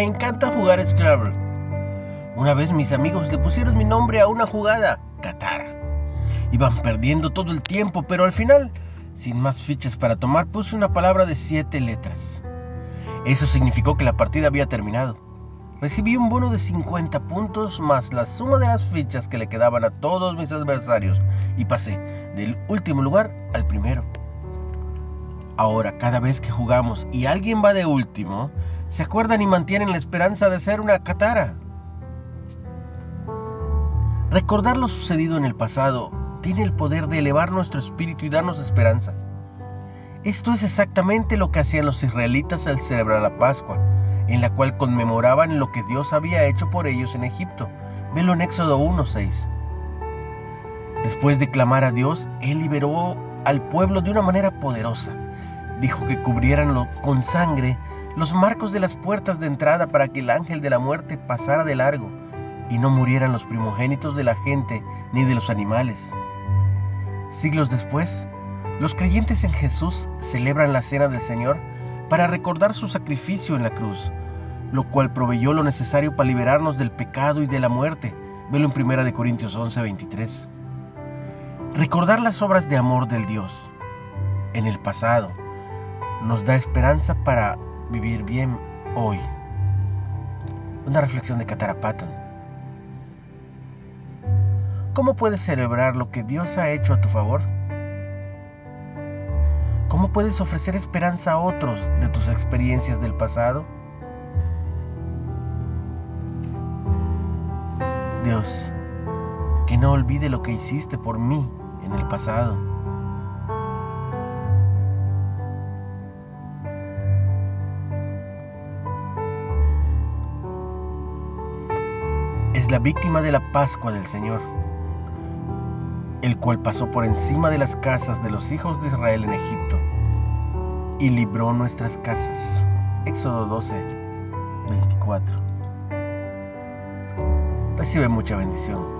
Me encanta jugar Scrabble. Una vez mis amigos le pusieron mi nombre a una jugada, Katara. Iban perdiendo todo el tiempo, pero al final, sin más fichas para tomar, puse una palabra de siete letras. Eso significó que la partida había terminado. Recibí un bono de 50 puntos más la suma de las fichas que le quedaban a todos mis adversarios y pasé del último lugar al primero. Ahora, cada vez que jugamos y alguien va de último, se acuerdan y mantienen la esperanza de ser una Katara. Recordar lo sucedido en el pasado tiene el poder de elevar nuestro espíritu y darnos esperanza. Esto es exactamente lo que hacían los israelitas al celebrar la Pascua, en la cual conmemoraban lo que Dios había hecho por ellos en Egipto. Velo en Éxodo 1.6. Después de clamar a Dios, Él liberó al pueblo de una manera poderosa. Dijo que cubrieran con sangre los marcos de las puertas de entrada para que el ángel de la muerte pasara de largo y no murieran los primogénitos de la gente ni de los animales. Siglos después, los creyentes en Jesús celebran la cena del Señor para recordar su sacrificio en la cruz, lo cual proveyó lo necesario para liberarnos del pecado y de la muerte. Velo en 1 Corintios 11, 23. Recordar las obras de amor del Dios en el pasado nos da esperanza para vivir bien hoy. Una reflexión de Katara Patton. ¿Cómo puedes celebrar lo que Dios ha hecho a tu favor? ¿Cómo puedes ofrecer esperanza a otros de tus experiencias del pasado? Dios, que no olvide lo que hiciste por mí en el pasado. Es la víctima de la Pascua del Señor el cual pasó por encima de las casas de los hijos de Israel en Egipto y libró nuestras casas. Éxodo 12, 24. Recibe mucha bendición